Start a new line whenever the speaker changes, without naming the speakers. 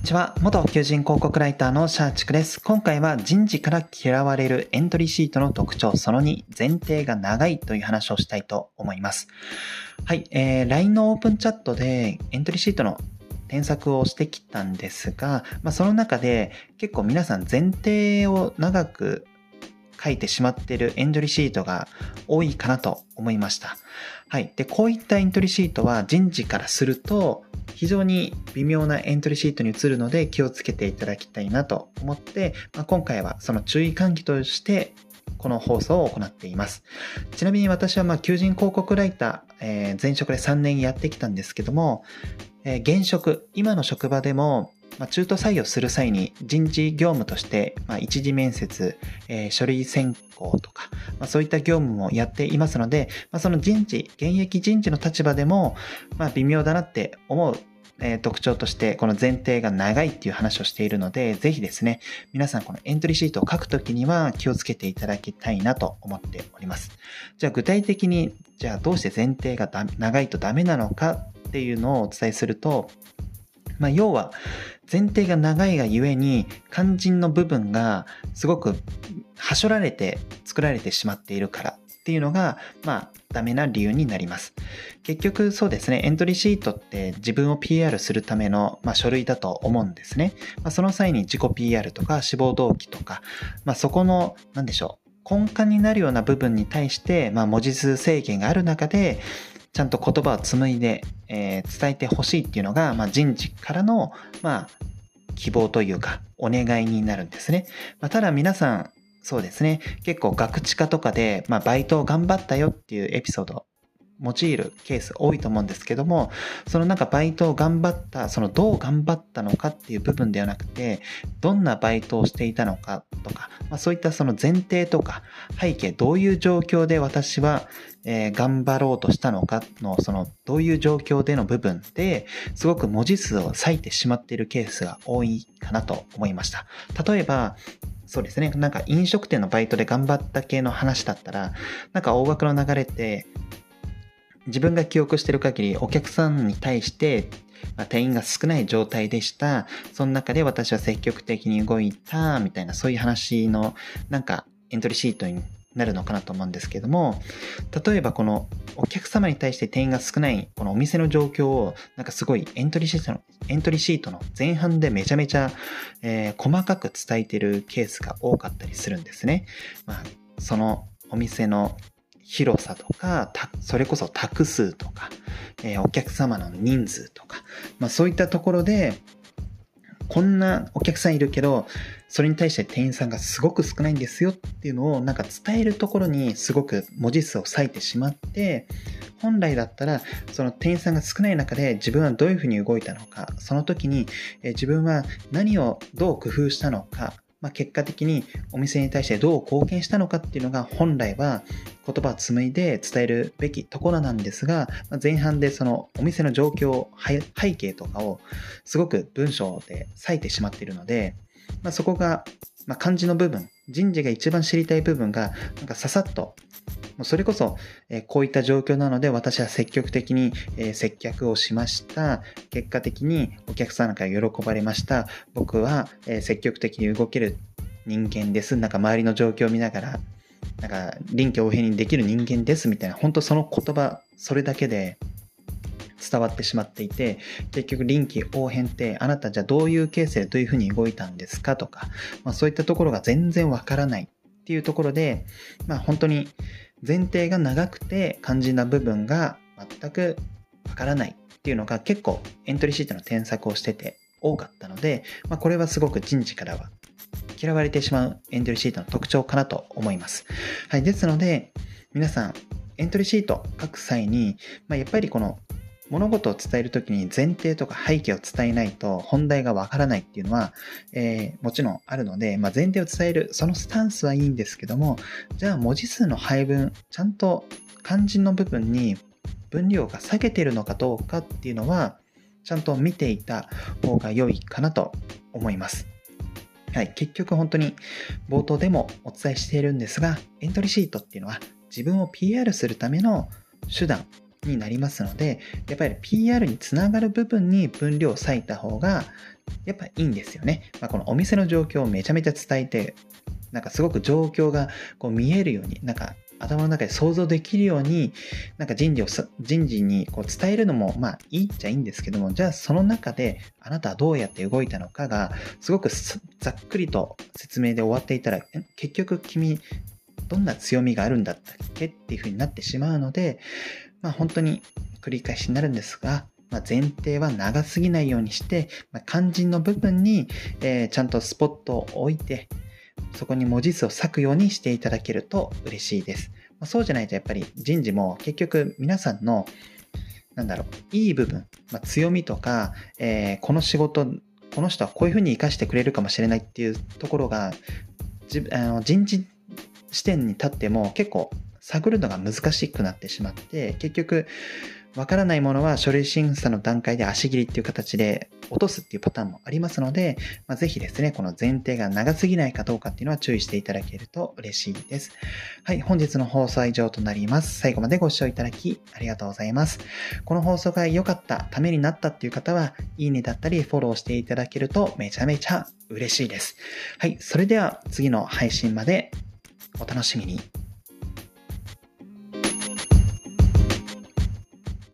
んにちは。元求人広告ライターのシャーチクです。今回は人事から嫌われるエントリーシートの特徴その2、前提が長いという話をしたいと思います。はい、えー、LINE のオープンチャットでエントリーシートの添削をしてきたんですが、まあ、その中で結構皆さん前提を長く書いてしまっているエントリーシートが多いかなと思いました。はい。で、こういったエントリーシートは人事からすると非常に微妙なエントリーシートに移るので気をつけていただきたいなと思って、まあ、今回はその注意喚起としてこの放送を行っています。ちなみに私はま求人広告ライター、えー、前職で3年やってきたんですけども、えー、現職、今の職場でもまあ、中途採用する際に人事業務として、まあ、一次面接、えー、書類選考とか、まあ、そういった業務もやっていますので、まあ、その人事、現役人事の立場でも、まあ、微妙だなって思うえ特徴としてこの前提が長いっていう話をしているので、ぜひですね、皆さんこのエントリーシートを書くときには気をつけていただきたいなと思っております。じゃあ具体的に、じゃあどうして前提が長いとダメなのかっていうのをお伝えすると、まあ、要は前提が長いがゆえに肝心の部分がすごくはしょられて作られてしまっているからっていうのが、まあ、ダメな理由になります。結局そうですね、エントリーシートって自分を PR するための、まあ、書類だと思うんですね。まあ、その際に自己 PR とか志望動機とか、まあ、そこの、なんでしょう、根幹になるような部分に対して、まあ、文字数制限がある中で、ちゃんと言葉を紡いで、えー、伝えてほしいっていうのが、まあ、人事からの、まあ、希望というか、お願いになるんですね。まあ、ただ皆さん、そうですね。結構ガクチカとかで、まあ、バイトを頑張ったよっていうエピソード用いるケース多いと思うんですけども、そのなんかバイトを頑張った、そのどう頑張ったのかっていう部分ではなくて、どんなバイトをしていたのかとか、まあ、そういったその前提とか背景、どういう状況で私は、えー、頑張ろうとしたのかの、そのどういう状況での部分ですごく文字数を割いてしまっているケースが多いかなと思いました。例えば、そうですね。なんか飲食店のバイトで頑張った系の話だったら、なんか大枠の流れって、自分が記憶してる限りお客さんに対して、まあ、店員が少ない状態でした。その中で私は積極的に動いた、みたいなそういう話のなんかエントリーシートになるのかなと思うんですけども、例えばこのお客様に対して店員が少ないこのお店の状況をなんかすごいエントリーシートの、エントリーシートの前半でめちゃめちゃ、えー、細かく伝えてるケースが多かったりするんですね。まあ、そのお店の広さとか、それこそ卓数とか、えー、お客様の人数とか、まあそういったところで、こんなお客さんいるけど、それに対して店員さんがすごく少ないんですよっていうのをなんか伝えるところにすごく文字数を割いてしまって、本来だったらその店員さんが少ない中で自分はどういうふうに動いたのか、その時に自分は何をどう工夫したのか、まあ、結果的にお店に対してどう貢献したのかっていうのが本来は言葉を紡いで伝えるべきところなんですが、まあ、前半でそのお店の状況、背景とかをすごく文章で割いてしまっているので、まあ、そこが、ま漢字の部分、人事が一番知りたい部分がなんかささっとそれこそ、えこういった状況なので私は積極的に、え接客をしました。結果的にお客さんから喜ばれました。僕は、え積極的に動ける人間です。なんか周りの状況を見ながら、なんか臨機応変にできる人間ですみたいな、本当その言葉、それだけで伝わってしまっていて、結局臨機応変ってあなたじゃあどういうケースでどういうふうに動いたんですか？とか、まあ、そういったところが全然わからないっていうところで、まあ本当に前提が長くて肝心な部分が全くわからないっていうのが結構エントリーシートの添削をしてて多かったので、まあ、これはすごく人事からは嫌われてしまうエントリーシートの特徴かなと思います。はい。ですので、皆さん、エントリーシート書く際に、まあ、やっぱりこの物事を伝えるときに前提とか背景を伝えないと本題がわからないっていうのは、えー、もちろんあるので、まあ、前提を伝える、そのスタンスはいいんですけども、じゃあ文字数の配分、ちゃんと肝心の部分に分量が下げてるのかどうかっていうのは、ちゃんと見ていた方が良いかなと思います。はい、結局本当に冒頭でもお伝えしているんですが、エントリーシートっていうのは自分を PR するための手段になりますので、やっぱり PR につながる部分に分量を割いた方が、やっぱいいんですよね。まあ、このお店の状況をめちゃめちゃ伝えて、なんかすごく状況がこう見えるように、なんか頭の中で想像できるように、なんか人事を、人事にこう伝えるのも、まあいいっちゃいいんですけども、じゃあその中であなたはどうやって動いたのかが、すごくざっくりと説明で終わっていたら、結局君、どんな強みがあるんだったっけ？っていう風になってしまうので、まあ本当に繰り返しになるんですが、まあ、前提は長すぎないようにして、まあ、肝心の部分に、えー、ちゃんとスポットを置いて、そこに文字数を割くようにしていただけると嬉しいです。まあ、そうじゃないとやっぱり人事も結局皆さんの、なんだろう、いい部分、まあ、強みとか、えー、この仕事、この人はこういうふうに活かしてくれるかもしれないっていうところが、あの人事視点に立っても結構探るのが難しくなってしまって、結局、わからないものは書類審査の段階で足切りっていう形で落とすっていうパターンもありますので、まあ、ぜひですね、この前提が長すぎないかどうかっていうのは注意していただけると嬉しいです。はい、本日の放送は以上となります。最後までご視聴いただきありがとうございます。この放送が良かった、ためになったっていう方は、いいねだったりフォローしていただけるとめちゃめちゃ嬉しいです。はい、それでは次の配信までお楽しみに。